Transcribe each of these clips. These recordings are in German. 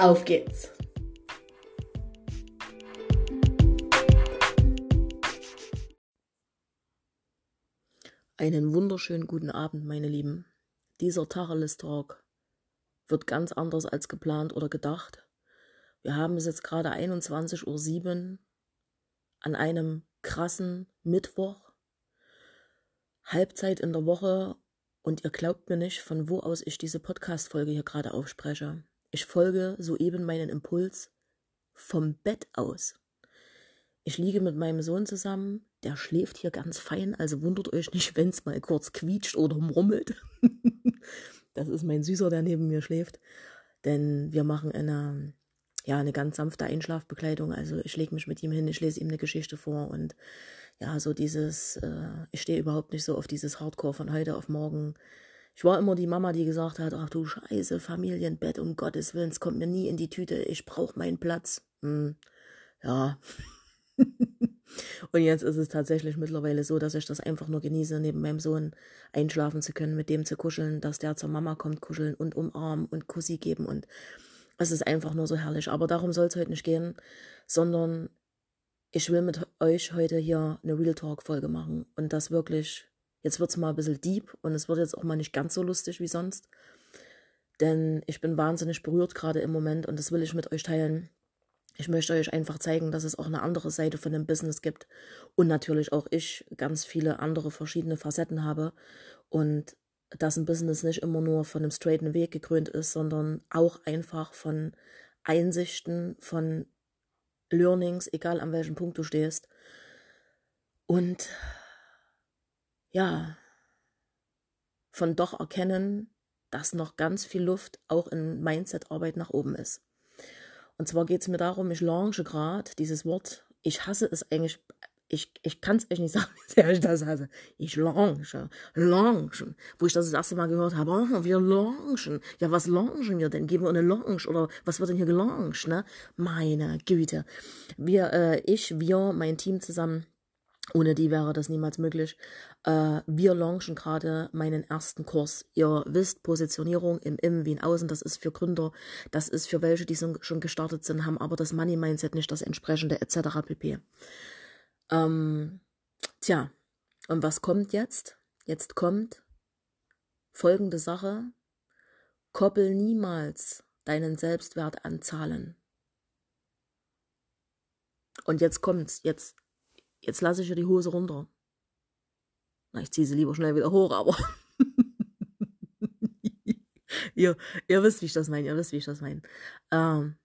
Auf geht's! Einen wunderschönen guten Abend, meine Lieben. Dieser Tacheles Talk wird ganz anders als geplant oder gedacht. Wir haben es jetzt gerade 21.07 Uhr an einem krassen Mittwoch. Halbzeit in der Woche und ihr glaubt mir nicht, von wo aus ich diese Podcast-Folge hier gerade aufspreche. Ich folge soeben meinen Impuls vom Bett aus. Ich liege mit meinem Sohn zusammen, der schläft hier ganz fein, also wundert euch nicht, wenn es mal kurz quietscht oder murmelt. das ist mein Süßer, der neben mir schläft. Denn wir machen eine, ja, eine ganz sanfte Einschlafbekleidung. Also ich lege mich mit ihm hin, ich lese ihm eine Geschichte vor und ja, so dieses, äh, ich stehe überhaupt nicht so auf dieses Hardcore von heute auf morgen. Ich war immer die Mama, die gesagt hat, ach du Scheiße, Familienbett, um Gottes Willen, es kommt mir nie in die Tüte, ich brauche meinen Platz. Hm, ja. Und jetzt ist es tatsächlich mittlerweile so, dass ich das einfach nur genieße, neben meinem Sohn einschlafen zu können, mit dem zu kuscheln, dass der zur Mama kommt, kuscheln und umarmen und Kussi geben und es ist einfach nur so herrlich. Aber darum soll es heute nicht gehen, sondern ich will mit euch heute hier eine Real Talk-Folge machen und das wirklich, jetzt wird es mal ein bisschen deep und es wird jetzt auch mal nicht ganz so lustig wie sonst, denn ich bin wahnsinnig berührt gerade im Moment und das will ich mit euch teilen. Ich möchte euch einfach zeigen, dass es auch eine andere Seite von dem Business gibt und natürlich auch ich ganz viele andere verschiedene Facetten habe und dass ein Business nicht immer nur von einem straighten Weg gekrönt ist, sondern auch einfach von Einsichten, von Learnings, egal an welchem Punkt du stehst. Und ja, von doch erkennen, dass noch ganz viel Luft auch in Mindset-Arbeit nach oben ist. Und zwar geht es mir darum, ich launche gerade dieses Wort. Ich hasse es eigentlich ich, ich kann es euch nicht sagen, wie sehr ich das hasse. Ich launche, launchen. Wo ich das das erste Mal gehört habe, oh, wir launchen. Ja, was launchen wir denn? Geben wir eine Launch oder was wird denn hier gelauncht, ne? Meine Güte. Wir, äh, ich, wir, mein Team zusammen, ohne die wäre das niemals möglich. Äh, wir launchen gerade meinen ersten Kurs. Ihr wisst, Positionierung im Innen wie im Außen, das ist für Gründer, das ist für welche, die schon gestartet sind, haben aber das Money-Mindset nicht das entsprechende etc. pp. Ähm, tja, und was kommt jetzt? Jetzt kommt folgende Sache. Koppel niemals deinen Selbstwert an Zahlen. Und jetzt kommt's, jetzt, jetzt lasse ich dir die Hose runter. Na, ich ziehe sie lieber schnell wieder hoch, aber ihr, ihr wisst, wie ich das meine, ihr wisst, wie ich das meine. Ähm,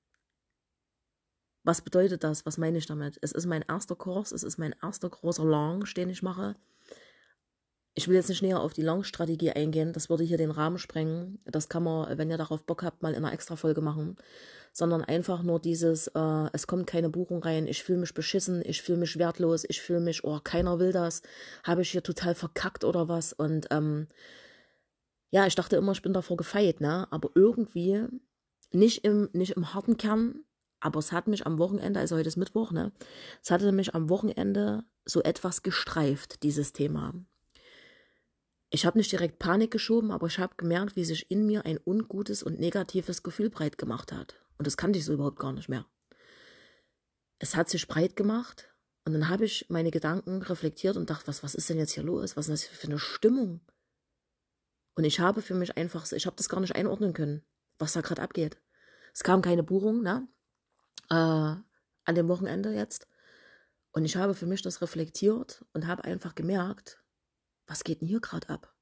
was bedeutet das? Was meine ich damit? Es ist mein erster Kurs, es ist mein erster großer Launch, den ich mache. Ich will jetzt nicht näher auf die Launch-Strategie eingehen, das würde hier den Rahmen sprengen. Das kann man, wenn ihr darauf Bock habt, mal in einer Extra-Folge machen. Sondern einfach nur dieses, äh, es kommt keine Buchung rein, ich fühle mich beschissen, ich fühle mich wertlos, ich fühle mich, oh, keiner will das, habe ich hier total verkackt oder was. Und ähm, ja, ich dachte immer, ich bin davor gefeit, ne? Aber irgendwie, nicht im, nicht im harten Kern, aber es hat mich am Wochenende, also heute ist Mittwoch, ne? Es hatte mich am Wochenende so etwas gestreift, dieses Thema. Ich habe nicht direkt Panik geschoben, aber ich habe gemerkt, wie sich in mir ein ungutes und negatives Gefühl breit gemacht hat. Und das kannte ich so überhaupt gar nicht mehr. Es hat sich breit gemacht und dann habe ich meine Gedanken reflektiert und dachte, was, was ist denn jetzt hier los? Was ist das für eine Stimmung? Und ich habe für mich einfach, ich habe das gar nicht einordnen können, was da gerade abgeht. Es kam keine Buchung, ne? äh, an dem Wochenende jetzt. Und ich habe für mich das reflektiert und habe einfach gemerkt, was geht denn hier gerade ab?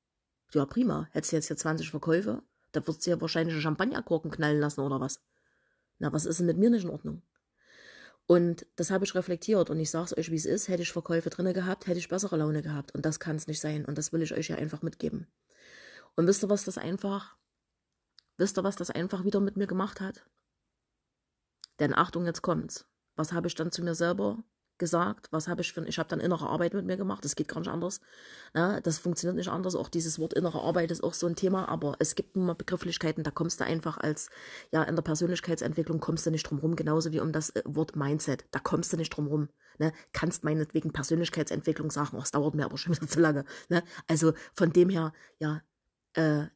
Ja, prima. Hättest du jetzt hier 20 Verkäufe, da würdest du ja wahrscheinlich Champagnerkorken knallen lassen oder was. Na, was ist denn mit mir nicht in Ordnung? Und das habe ich reflektiert und ich sage es euch, wie es ist. Hätte ich Verkäufe drinne gehabt, hätte ich bessere Laune gehabt. Und das kann es nicht sein. Und das will ich euch ja einfach mitgeben. Und wisst ihr, was das einfach, wisst ihr, was das einfach wieder mit mir gemacht hat? Denn Achtung, jetzt kommt's. Was habe ich dann zu mir selber gesagt? Was habe ich für ich habe dann innere Arbeit mit mir gemacht, das geht gar nicht anders. Ne? Das funktioniert nicht anders. Auch dieses Wort innere Arbeit ist auch so ein Thema, aber es gibt nun mal Begrifflichkeiten, da kommst du einfach als, ja, in der Persönlichkeitsentwicklung kommst du nicht drum rum, genauso wie um das äh, Wort Mindset. Da kommst du nicht drum rum. Ne? Kannst meinetwegen Persönlichkeitsentwicklung sagen, oh, es dauert mir aber schon wieder zu lange. Ne? Also von dem her, ja, äh,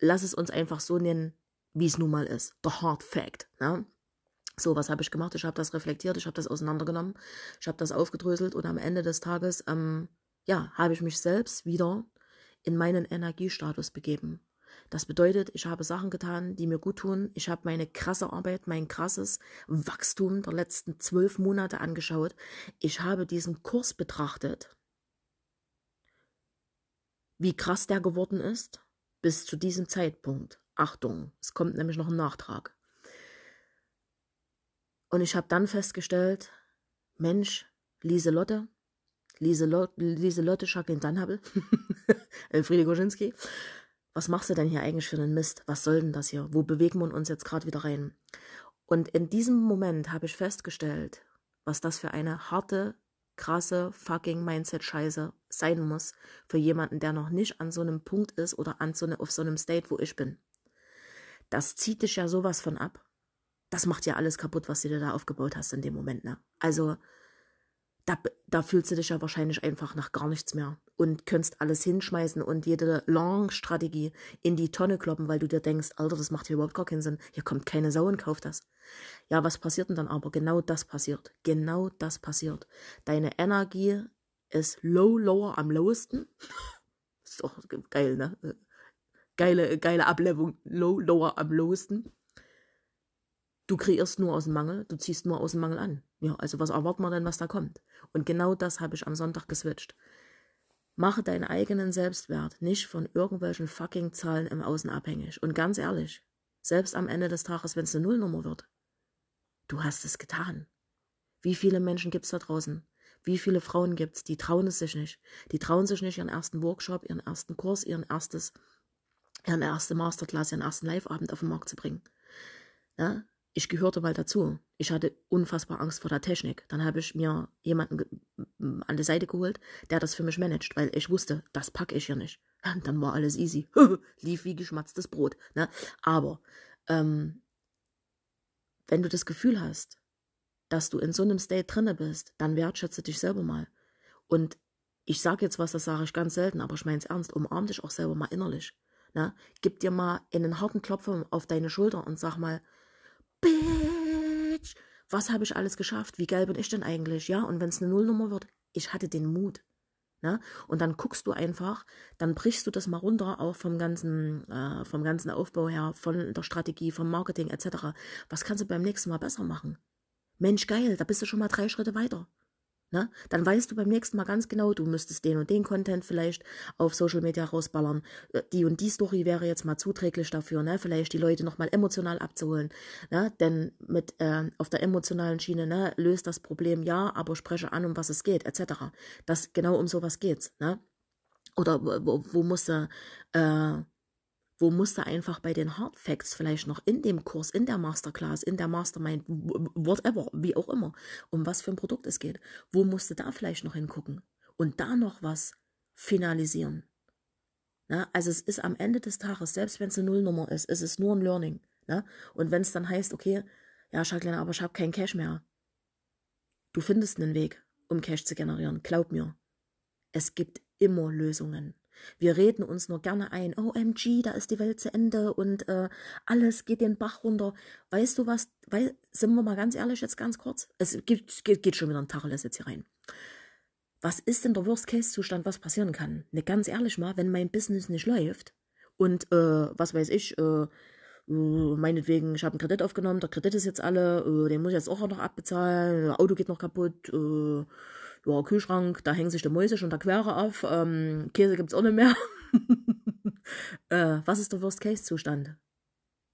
lass es uns einfach so nennen, wie es nun mal ist. The hard fact. Ne? So, was habe ich gemacht? Ich habe das reflektiert, ich habe das auseinandergenommen, ich habe das aufgedröselt und am Ende des Tages, ähm, ja, habe ich mich selbst wieder in meinen Energiestatus begeben. Das bedeutet, ich habe Sachen getan, die mir gut tun. Ich habe meine krasse Arbeit, mein krasses Wachstum der letzten zwölf Monate angeschaut. Ich habe diesen Kurs betrachtet, wie krass der geworden ist bis zu diesem Zeitpunkt. Achtung, es kommt nämlich noch ein Nachtrag. Und ich habe dann festgestellt, Mensch, Lieselotte, Lieselotte, Lieselotte Jacqueline Dannhabel, Elfriede Goschinski, was machst du denn hier eigentlich für einen Mist? Was soll denn das hier? Wo bewegen wir uns jetzt gerade wieder rein? Und in diesem Moment habe ich festgestellt, was das für eine harte, krasse fucking Mindset-Scheiße sein muss für jemanden, der noch nicht an so einem Punkt ist oder an so ne, auf so einem State, wo ich bin. Das zieht dich ja sowas von ab das macht ja alles kaputt, was du dir da aufgebaut hast in dem Moment. Ne? Also da, da fühlst du dich ja wahrscheinlich einfach nach gar nichts mehr und könntest alles hinschmeißen und jede Long-Strategie in die Tonne kloppen, weil du dir denkst, Alter, das macht hier überhaupt gar keinen Sinn. Hier kommt keine Sau und kauft das. Ja, was passiert denn dann aber? Genau das passiert. Genau das passiert. Deine Energie ist low, lower am lowesten. ist doch geil, ne? Geile, geile Ablegung. Low, lower am lowesten. Du kreierst nur aus dem Mangel, du ziehst nur aus dem Mangel an. Ja, also was erwarten wir denn, was da kommt? Und genau das habe ich am Sonntag geswitcht. Mache deinen eigenen Selbstwert nicht von irgendwelchen fucking Zahlen im Außen abhängig. Und ganz ehrlich, selbst am Ende des Tages, wenn es eine Nullnummer wird, du hast es getan. Wie viele Menschen gibt es da draußen? Wie viele Frauen gibt es, die trauen es sich nicht? Die trauen sich nicht, ihren ersten Workshop, ihren ersten Kurs, ihren erstes, ihren erste Masterclass, ihren ersten Live-Abend auf den Markt zu bringen. Ja? Ich gehörte mal dazu. Ich hatte unfassbar Angst vor der Technik. Dann habe ich mir jemanden an die Seite geholt, der das für mich managt, weil ich wusste, das packe ich hier nicht. Und dann war alles easy. Lief wie geschmatztes Brot. Ne? Aber ähm, wenn du das Gefühl hast, dass du in so einem State drinne bist, dann wertschätze dich selber mal. Und ich sage jetzt was, das sage ich ganz selten, aber ich meine es ernst, umarm dich auch selber mal innerlich. Ne? Gib dir mal einen harten Klopfer auf deine Schulter und sag mal, Bitch, was habe ich alles geschafft? Wie geil bin ich denn eigentlich? Ja, und wenn es eine Nullnummer wird, ich hatte den Mut. Ne? Und dann guckst du einfach, dann brichst du das mal runter, auch vom ganzen, äh, vom ganzen Aufbau her, von der Strategie, vom Marketing etc. Was kannst du beim nächsten Mal besser machen? Mensch, geil, da bist du schon mal drei Schritte weiter. Ne? Dann weißt du beim nächsten Mal ganz genau, du müsstest den und den Content vielleicht auf Social Media rausballern. Äh, die und die Story wäre jetzt mal zuträglich dafür, ne? vielleicht die Leute nochmal emotional abzuholen. Ne? Denn mit äh, auf der emotionalen Schiene ne, löst das Problem ja, aber spreche an, um was es geht, etc. Das genau um sowas geht's. Ne? Oder wo, wo musste äh, wo musste einfach bei den Hard Facts vielleicht noch in dem Kurs, in der Masterclass, in der Mastermind, whatever, wie auch immer, um was für ein Produkt es geht, wo musste da vielleicht noch hingucken und da noch was finalisieren. Na, also es ist am Ende des Tages, selbst wenn es eine Nullnummer ist, ist es nur ein Learning. Na? Und wenn es dann heißt, okay, ja, Jacqueline, aber ich habe keinen Cash mehr. Du findest einen Weg, um Cash zu generieren. Glaub mir. Es gibt immer Lösungen. Wir reden uns nur gerne ein, OMG, da ist die Welt zu Ende und äh, alles geht den Bach runter. Weißt du was, weil, sind wir mal ganz ehrlich jetzt ganz kurz? Es gibt, geht, geht schon wieder ein Tacheles jetzt hier rein. Was ist denn der Worst-Case-Zustand, was passieren kann? Ne, ganz ehrlich mal, wenn mein Business nicht läuft und, äh, was weiß ich, äh, äh meinetwegen, ich habe einen Kredit aufgenommen, der Kredit ist jetzt alle, äh, den muss ich jetzt auch noch abbezahlen, Auto geht noch kaputt, äh, ja, Kühlschrank, da hängen sich die Mäuse schon der Quere auf, ähm, Käse gibt's auch nicht mehr. äh, was ist der Worst-Case-Zustand?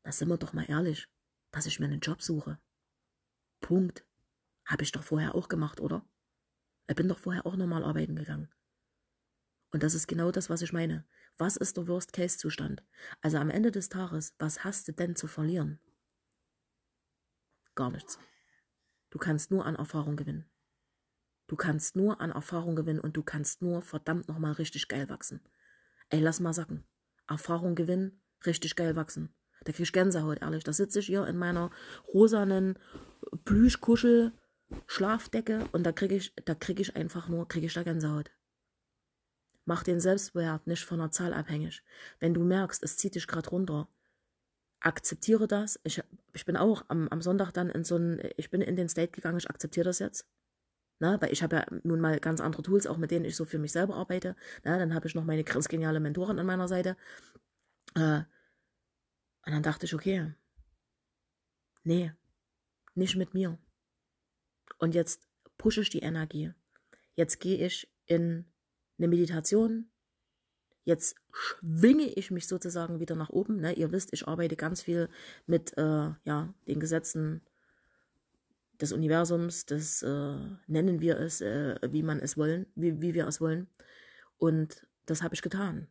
Da sind wir doch mal ehrlich, dass ich mir einen Job suche. Punkt. Habe ich doch vorher auch gemacht, oder? Ich bin doch vorher auch normal arbeiten gegangen. Und das ist genau das, was ich meine. Was ist der Worst-Case-Zustand? Also am Ende des Tages, was hast du denn zu verlieren? gar nichts. Du kannst nur an Erfahrung gewinnen. Du kannst nur an Erfahrung gewinnen und du kannst nur verdammt nochmal richtig geil wachsen. Ey, lass mal sacken. Erfahrung gewinnen, richtig geil wachsen. Da krieg ich Gänsehaut, ehrlich. Da sitze ich hier in meiner rosanen Plüschkuschel Schlafdecke und da kriege ich, da kriege ich einfach nur, kriege ich da Gänsehaut. Mach den Selbstwert nicht von der Zahl abhängig. Wenn du merkst, es zieht dich gerade runter, akzeptiere das. Ich, ich bin auch am, am Sonntag dann in so ein, ich bin in den State gegangen, ich akzeptiere das jetzt. Na, weil ich habe ja nun mal ganz andere Tools, auch mit denen ich so für mich selber arbeite. Na, dann habe ich noch meine ganz geniale Mentorin an meiner Seite. Äh, und dann dachte ich, okay, nee, nicht mit mir. Und jetzt pushe ich die Energie. Jetzt gehe ich in eine Meditation. Jetzt schwinge ich mich sozusagen wieder nach oben. Ne? Ihr wisst, ich arbeite ganz viel mit äh, ja, den Gesetzen des Universums, das äh, nennen wir es, äh, wie man es wollen, wie, wie wir es wollen. Und das habe ich getan.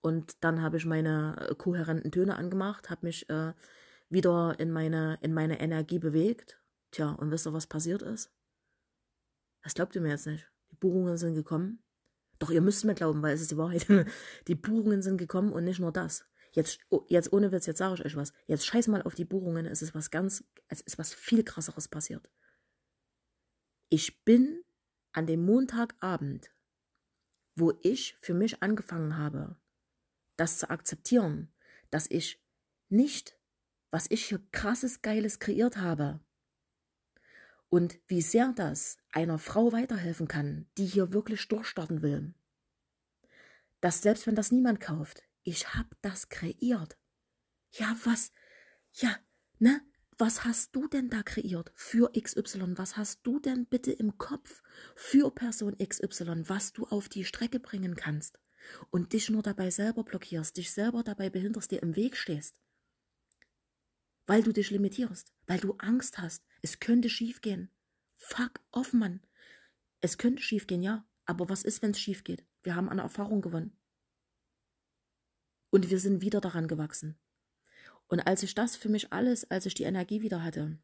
Und dann habe ich meine kohärenten Töne angemacht, habe mich äh, wieder in meine, in meine Energie bewegt. Tja, und wisst ihr, was passiert ist? Das glaubt ihr mir jetzt nicht. Die Buchungen sind gekommen. Doch ihr müsst mir glauben, weil es ist die Wahrheit. Die Buchungen sind gekommen und nicht nur das. Jetzt, oh, jetzt ohne Witz, jetzt sage ich euch was. Jetzt scheiß mal auf die Buchungen, es ist was ganz, es ist was viel krasseres passiert. Ich bin an dem Montagabend, wo ich für mich angefangen habe, das zu akzeptieren, dass ich nicht, was ich hier krasses Geiles kreiert habe, und wie sehr das einer Frau weiterhelfen kann, die hier wirklich durchstarten will. Dass selbst wenn das niemand kauft, ich hab das kreiert. Ja, was? Ja, ne? Was hast du denn da kreiert für XY? Was hast du denn bitte im Kopf für Person XY, was du auf die Strecke bringen kannst? Und dich nur dabei selber blockierst, dich selber dabei behinderst, dir im Weg stehst weil du dich limitierst, weil du Angst hast. Es könnte schiefgehen. Fuck off, Mann. Es könnte schiefgehen, ja. Aber was ist, wenn es schief geht? Wir haben eine Erfahrung gewonnen. Und wir sind wieder daran gewachsen. Und als ich das für mich alles, als ich die Energie wieder hatte,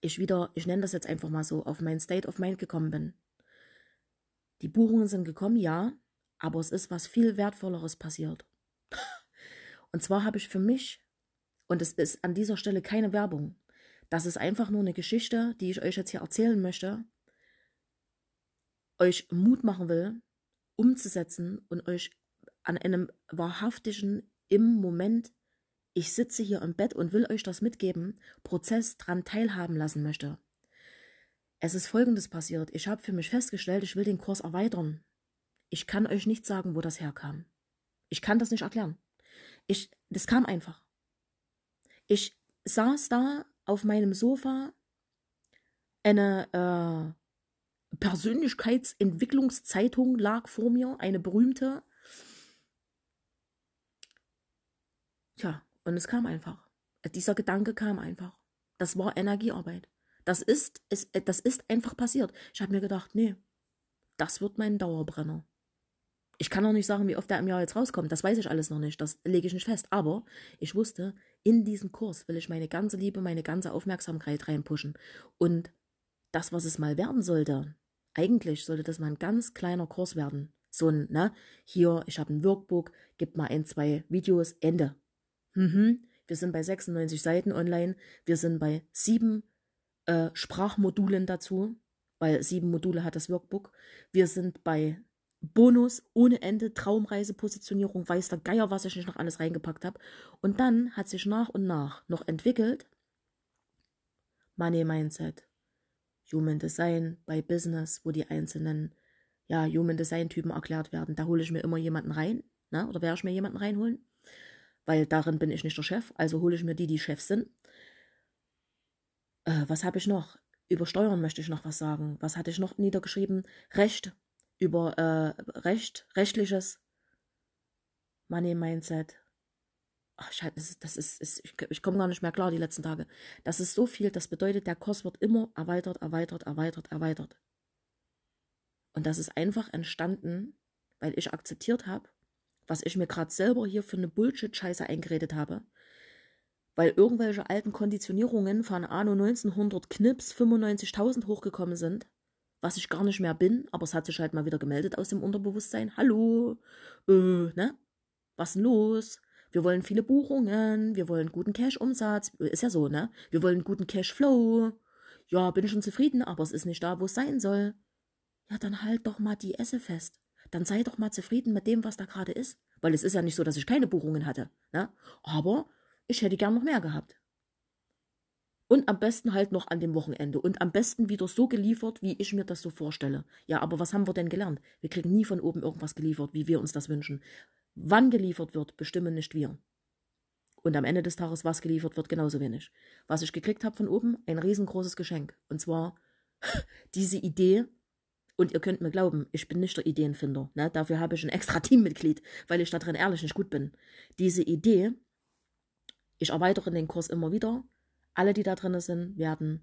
ich wieder, ich nenne das jetzt einfach mal so, auf mein State of Mind gekommen bin. Die Buchungen sind gekommen, ja, aber es ist was viel Wertvolleres passiert. Und zwar habe ich für mich und es ist an dieser Stelle keine Werbung. Das ist einfach nur eine Geschichte, die ich euch jetzt hier erzählen möchte, euch Mut machen will, umzusetzen und euch an einem wahrhaftigen, im Moment, ich sitze hier im Bett und will euch das mitgeben, Prozess dran teilhaben lassen möchte. Es ist Folgendes passiert. Ich habe für mich festgestellt, ich will den Kurs erweitern. Ich kann euch nicht sagen, wo das herkam. Ich kann das nicht erklären. Ich, das kam einfach. Ich saß da auf meinem Sofa, eine äh, Persönlichkeitsentwicklungszeitung lag vor mir, eine berühmte. Tja, und es kam einfach. Dieser Gedanke kam einfach. Das war Energiearbeit. Das ist, es, das ist einfach passiert. Ich habe mir gedacht, nee, das wird mein Dauerbrenner. Ich kann auch nicht sagen, wie oft der im Jahr jetzt rauskommt. Das weiß ich alles noch nicht. Das lege ich nicht fest. Aber ich wusste, in diesen Kurs will ich meine ganze Liebe, meine ganze Aufmerksamkeit reinpushen. Und das, was es mal werden sollte, eigentlich sollte das mal ein ganz kleiner Kurs werden. So ein, ne, hier, ich habe ein Workbook, gib mal ein, zwei Videos, Ende. Mhm. Wir sind bei 96 Seiten online. Wir sind bei sieben äh, Sprachmodulen dazu, weil sieben Module hat das Workbook. Wir sind bei Bonus ohne Ende, Traumreise, Positionierung, weiß der Geier, was ich nicht noch alles reingepackt habe. Und dann hat sich nach und nach noch entwickelt Money Mindset, Human Design bei Business, wo die einzelnen ja, Human Design Typen erklärt werden. Da hole ich mir immer jemanden rein, ne? oder werde ich mir jemanden reinholen, weil darin bin ich nicht der Chef, also hole ich mir die, die Chefs sind. Äh, was habe ich noch? Über Steuern möchte ich noch was sagen. Was hatte ich noch niedergeschrieben? Recht, über äh, Recht, rechtliches Money Mindset. Ach, Scheiße, das ist, ist ich, ich komme gar nicht mehr klar die letzten Tage. Das ist so viel, das bedeutet, der Kurs wird immer erweitert, erweitert, erweitert, erweitert. Und das ist einfach entstanden, weil ich akzeptiert habe, was ich mir gerade selber hier für eine Bullshit-Scheiße eingeredet habe. weil irgendwelche alten Konditionierungen von Anno 1900 Knips 95.000 hochgekommen sind, was ich gar nicht mehr bin, aber es hat sich halt mal wieder gemeldet aus dem Unterbewusstsein. Hallo, äh, ne? Was denn los? Wir wollen viele Buchungen, wir wollen guten Cash-Umsatz, ist ja so, ne? Wir wollen guten Cash-Flow. Ja, bin schon zufrieden, aber es ist nicht da, wo es sein soll. Ja, dann halt doch mal die Esse fest. Dann sei doch mal zufrieden mit dem, was da gerade ist. Weil es ist ja nicht so, dass ich keine Buchungen hatte, ne? Aber ich hätte gern noch mehr gehabt. Und am besten halt noch an dem Wochenende. Und am besten wieder so geliefert, wie ich mir das so vorstelle. Ja, aber was haben wir denn gelernt? Wir kriegen nie von oben irgendwas geliefert, wie wir uns das wünschen. Wann geliefert wird, bestimmen nicht wir. Und am Ende des Tages, was geliefert wird, genauso wenig. Was ich gekriegt habe von oben, ein riesengroßes Geschenk. Und zwar diese Idee, und ihr könnt mir glauben, ich bin nicht der Ideenfinder. Ne? Dafür habe ich ein extra Teammitglied, weil ich da drin ehrlich nicht gut bin. Diese Idee, ich erweitere den Kurs immer wieder. Alle, die da drin sind, werden,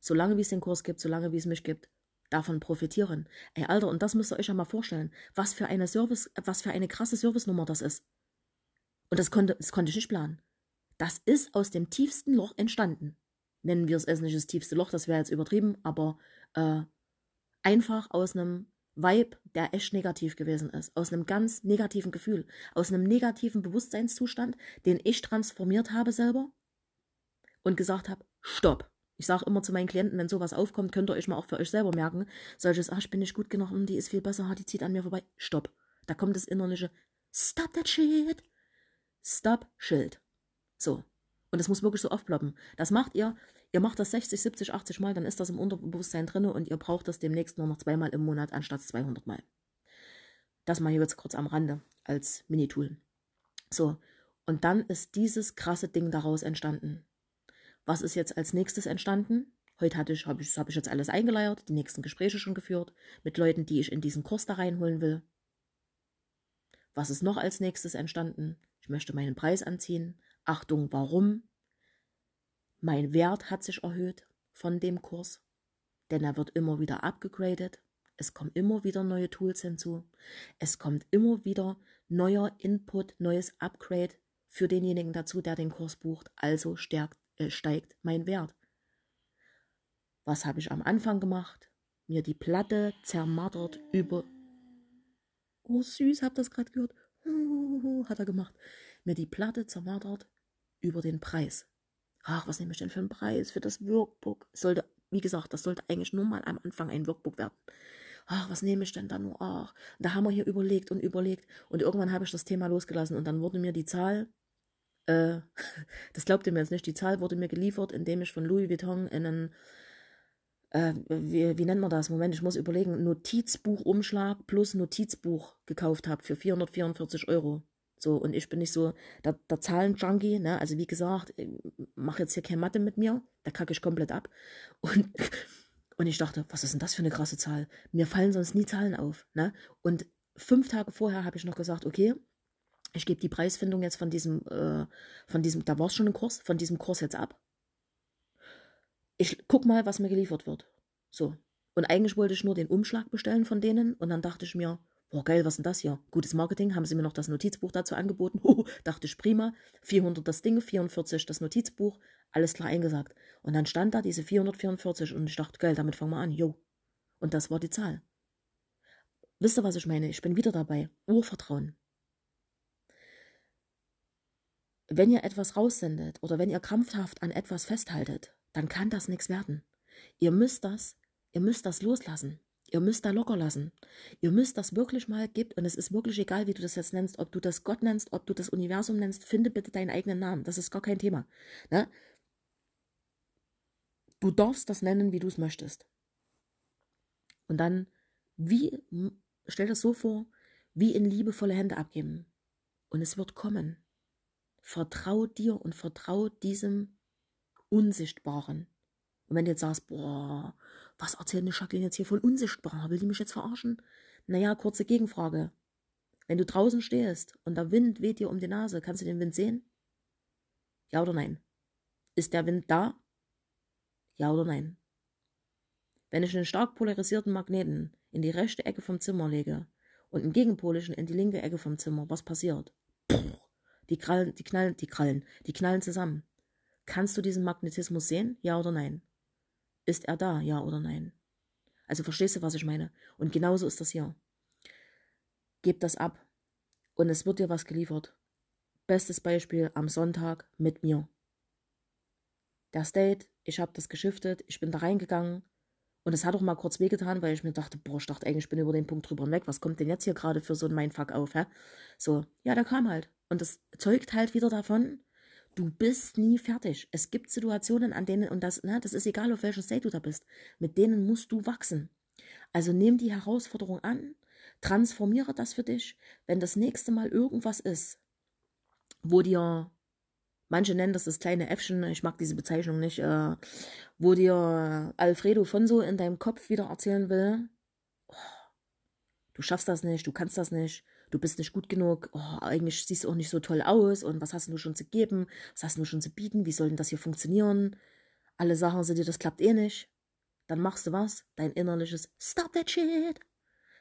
solange wie es den Kurs gibt, solange wie es mich gibt, davon profitieren. Ey, Alter, und das müsst ihr euch ja mal vorstellen, was für eine Service, was für eine krasse Servicenummer das ist. Und das konnte, das konnte ich nicht planen. Das ist aus dem tiefsten Loch entstanden. Nennen wir es nicht das tiefste Loch, das wäre jetzt übertrieben, aber äh, einfach aus einem Vibe, der echt negativ gewesen ist, aus einem ganz negativen Gefühl, aus einem negativen Bewusstseinszustand, den ich transformiert habe selber und gesagt habe, stopp. Ich sage immer zu meinen Klienten, wenn sowas aufkommt, könnt ihr euch mal auch für euch selber merken, solches, ach, ich bin nicht gut genug, hm, die ist viel besser, die zieht an mir vorbei. Stopp. Da kommt das innerliche, stop that shit. Stop, Schild. So. Und es muss wirklich so aufploppen. Das macht ihr, ihr macht das 60, 70, 80 Mal, dann ist das im Unterbewusstsein drin und ihr braucht das demnächst nur noch zweimal im Monat anstatt 200 Mal. Das mal hier jetzt kurz am Rande als Minitool. So. Und dann ist dieses krasse Ding daraus entstanden. Was ist jetzt als nächstes entstanden? Heute hatte ich, habe ich, hab ich jetzt alles eingeleiert, die nächsten Gespräche schon geführt, mit Leuten, die ich in diesen Kurs da reinholen will. Was ist noch als nächstes entstanden? Ich möchte meinen Preis anziehen. Achtung, warum? Mein Wert hat sich erhöht von dem Kurs, denn er wird immer wieder abgegradet. Es kommen immer wieder neue Tools hinzu. Es kommt immer wieder neuer Input, neues Upgrade für denjenigen dazu, der den Kurs bucht. Also stärkt, äh, steigt mein Wert. Was habe ich am Anfang gemacht? Mir die Platte zermattert über. Oh, süß, hab das gerade gehört. Hat er gemacht. Mir die Platte zermattert über den Preis. Ach, was nehme ich denn für einen Preis für das Workbook? sollte, wie gesagt, das sollte eigentlich nur mal am Anfang ein Workbook werden. Ach, was nehme ich denn da nur? Ach, da haben wir hier überlegt und überlegt und irgendwann habe ich das Thema losgelassen und dann wurde mir die Zahl, äh, das glaubt ihr mir jetzt nicht, die Zahl wurde mir geliefert, indem ich von Louis Vuitton einen äh, wie, wie nennt man das? Moment, ich muss überlegen, Notizbuchumschlag plus Notizbuch gekauft habe für 444 Euro. So, und ich bin nicht so der, der Zahlen-Junkie, ne? Also wie gesagt, mach jetzt hier keine Mathe mit mir, da kacke ich komplett ab. Und, und ich dachte, was ist denn das für eine krasse Zahl? Mir fallen sonst nie Zahlen auf, ne? Und fünf Tage vorher habe ich noch gesagt, okay, ich gebe die Preisfindung jetzt von diesem, äh, von diesem, da war es schon ein Kurs, von diesem Kurs jetzt ab. Ich guck mal, was mir geliefert wird. So. Und eigentlich wollte ich nur den Umschlag bestellen von denen und dann dachte ich mir, Boah, geil, was ist denn das hier? Gutes Marketing, haben sie mir noch das Notizbuch dazu angeboten. Huh, dachte ich, prima. 400 das Ding, 44 das Notizbuch, alles klar eingesagt. Und dann stand da diese 444 und ich dachte, geil, damit fangen wir an, jo. Und das war die Zahl. Wisst ihr, was ich meine? Ich bin wieder dabei. Urvertrauen. Wenn ihr etwas raussendet oder wenn ihr krampfhaft an etwas festhaltet, dann kann das nichts werden. Ihr müsst das, ihr müsst das loslassen. Ihr müsst da locker lassen. Ihr müsst das wirklich mal gibt und es ist wirklich egal, wie du das jetzt nennst, ob du das Gott nennst, ob du das Universum nennst, finde bitte deinen eigenen Namen. Das ist gar kein Thema. Ne? Du darfst das nennen, wie du es möchtest. Und dann, wie, stell das so vor, wie in liebevolle Hände abgeben. Und es wird kommen. Vertrau dir und vertrau diesem Unsichtbaren. Und wenn du jetzt sagst, boah, was erzählt eine Jacqueline jetzt hier von unsichtbar? Will die mich jetzt verarschen? Naja, kurze Gegenfrage. Wenn du draußen stehst und der Wind weht dir um die Nase, kannst du den Wind sehen? Ja oder nein? Ist der Wind da? Ja oder nein? Wenn ich einen stark polarisierten Magneten in die rechte Ecke vom Zimmer lege und einen gegenpolischen in die linke Ecke vom Zimmer, was passiert? Die krallen, die knallen, die krallen, die knallen zusammen. Kannst du diesen Magnetismus sehen? Ja oder nein? Ist er da? Ja oder nein? Also verstehst du, was ich meine? Und genauso ist das hier. Gib das ab und es wird dir was geliefert. Bestes Beispiel am Sonntag mit mir. Der State, ich habe das geschiftet, ich bin da reingegangen und es hat auch mal kurz wehgetan, weil ich mir dachte, boah, ich dachte eigentlich, ich bin über den Punkt drüber weg. Was kommt denn jetzt hier gerade für so ein Mindfuck auf, hä? So, ja, der kam halt. Und das zeugt halt wieder davon, du bist nie fertig. Es gibt Situationen, an denen, und das, ne, das ist egal, auf welchem State du da bist, mit denen musst du wachsen. Also nimm die Herausforderung an, transformiere das für dich. Wenn das nächste Mal irgendwas ist, wo dir, manche nennen das das kleine Äffchen, ich mag diese Bezeichnung nicht, äh, wo dir Alfredo Fonso in deinem Kopf wieder erzählen will, oh, du schaffst das nicht, du kannst das nicht, du bist nicht gut genug, oh, eigentlich siehst du auch nicht so toll aus und was hast du schon zu geben, was hast du schon zu bieten, wie soll denn das hier funktionieren? Alle sagen sie dir, das klappt eh nicht. Dann machst du was? Dein innerliches Stop that shit.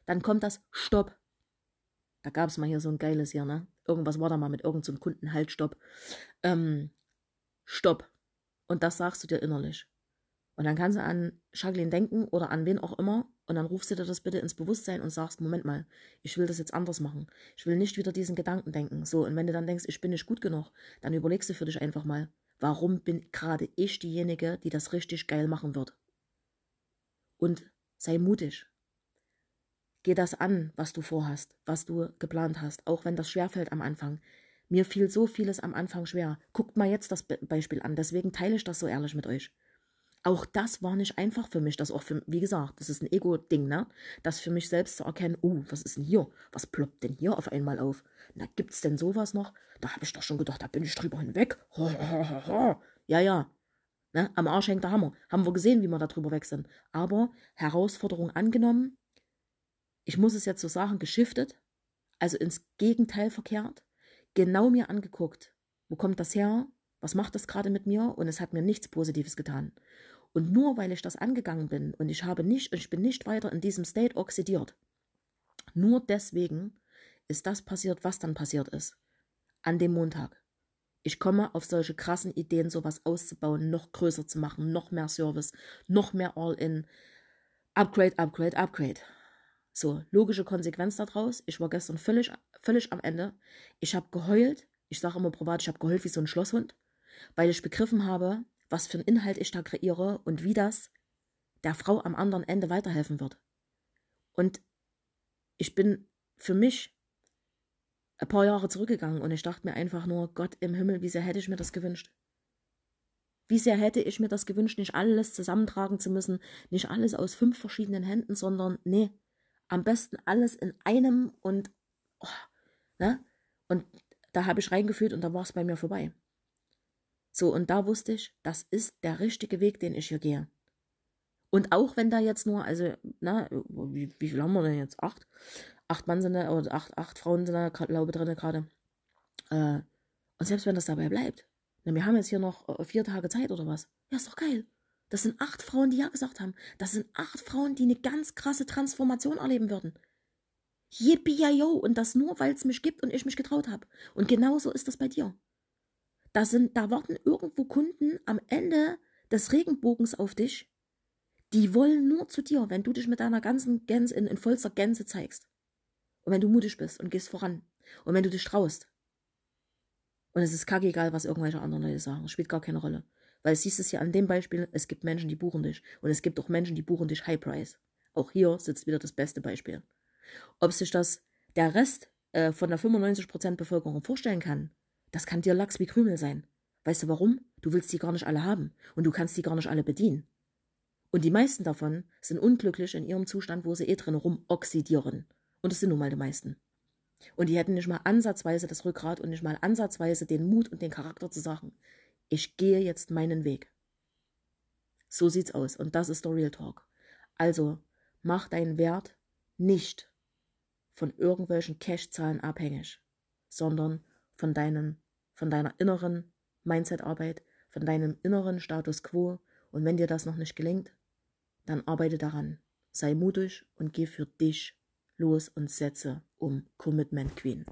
Dann kommt das Stopp. Da gab es mal hier so ein geiles hier, ne? Irgendwas war da mal mit irgendeinem so Kunden, halt, Stopp. Ähm, Stopp. Und das sagst du dir innerlich. Und dann kannst du an Jacqueline denken oder an wen auch immer und dann rufst du dir das bitte ins Bewusstsein und sagst, Moment mal, ich will das jetzt anders machen. Ich will nicht wieder diesen Gedanken denken. So, und wenn du dann denkst, ich bin nicht gut genug, dann überlegst du für dich einfach mal, warum bin gerade ich diejenige, die das richtig geil machen wird? Und sei mutig. Geh das an, was du vorhast, was du geplant hast, auch wenn das schwerfällt am Anfang. Mir fiel so vieles am Anfang schwer. Guckt mal jetzt das Beispiel an, deswegen teile ich das so ehrlich mit euch. Auch das war nicht einfach für mich, das auch für, wie gesagt, das ist ein Ego-Ding, ne? Das für mich selbst zu erkennen, oh, was ist denn hier? Was ploppt denn hier auf einmal auf? Na, gibt's denn sowas noch? Da habe ich doch schon gedacht, da bin ich drüber hinweg. Ja, ja. Ne? Am Arsch hängt der Hammer. Haben wir gesehen, wie wir da drüber weg sind. Aber Herausforderung angenommen. Ich muss es jetzt so sagen, geschiftet. Also ins Gegenteil verkehrt. Genau mir angeguckt. Wo kommt das her? Was macht das gerade mit mir? Und es hat mir nichts Positives getan. Und nur weil ich das angegangen bin und ich habe nicht, ich bin nicht weiter in diesem State oxidiert, nur deswegen ist das passiert, was dann passiert ist. An dem Montag. Ich komme auf solche krassen Ideen, sowas auszubauen, noch größer zu machen, noch mehr Service, noch mehr All-in. Upgrade, Upgrade, Upgrade. So, logische Konsequenz daraus. Ich war gestern völlig, völlig am Ende. Ich habe geheult. Ich sage immer privat, ich habe geheult wie so ein Schlosshund, weil ich begriffen habe, was für einen Inhalt ich da kreiere und wie das der Frau am anderen Ende weiterhelfen wird. Und ich bin für mich ein paar Jahre zurückgegangen und ich dachte mir einfach nur, Gott im Himmel, wie sehr hätte ich mir das gewünscht. Wie sehr hätte ich mir das gewünscht, nicht alles zusammentragen zu müssen, nicht alles aus fünf verschiedenen Händen, sondern nee, am besten alles in einem und oh, ne? Und da habe ich reingefühlt und da war es bei mir vorbei. So, und da wusste ich, das ist der richtige Weg, den ich hier gehe. Und auch wenn da jetzt nur, also, na, wie, wie viel haben wir denn jetzt? Acht? Acht Mann sind da, oder acht, acht Frauen sind da, glaube ich, drin gerade. Äh, und selbst wenn das dabei bleibt, na, wir haben jetzt hier noch äh, vier Tage Zeit oder was. Ja, ist doch geil. Das sind acht Frauen, die ja gesagt haben. Das sind acht Frauen, die eine ganz krasse Transformation erleben würden. Yippie yo und das nur, weil es mich gibt und ich mich getraut habe. Und genauso ist das bei dir. Da sind, da warten irgendwo Kunden am Ende des Regenbogens auf dich. Die wollen nur zu dir, wenn du dich mit deiner ganzen Gänse in, in vollster Gänse zeigst. Und wenn du mutig bist und gehst voran. Und wenn du dich traust. Und es ist kacke egal, was irgendwelche anderen Leute sagen. Spielt gar keine Rolle. Weil siehst es ja an dem Beispiel, es gibt Menschen, die buchen dich. Und es gibt auch Menschen, die buchen dich High Price. Auch hier sitzt wieder das beste Beispiel. Ob sich das der Rest äh, von der 95% Bevölkerung vorstellen kann, das kann dir Lachs wie Krümel sein. Weißt du warum? Du willst die gar nicht alle haben und du kannst die gar nicht alle bedienen. Und die meisten davon sind unglücklich in ihrem Zustand, wo sie eh drin rumoxidieren. Und das sind nun mal die meisten. Und die hätten nicht mal ansatzweise das Rückgrat und nicht mal ansatzweise den Mut und den Charakter zu sagen, ich gehe jetzt meinen Weg. So sieht's aus. Und das ist der Real Talk. Also, mach deinen Wert nicht von irgendwelchen Cash-Zahlen abhängig, sondern von deinem von deiner inneren Mindset-Arbeit, von deinem inneren Status quo. Und wenn dir das noch nicht gelingt, dann arbeite daran. Sei mutig und geh für dich los und setze um Commitment Queen.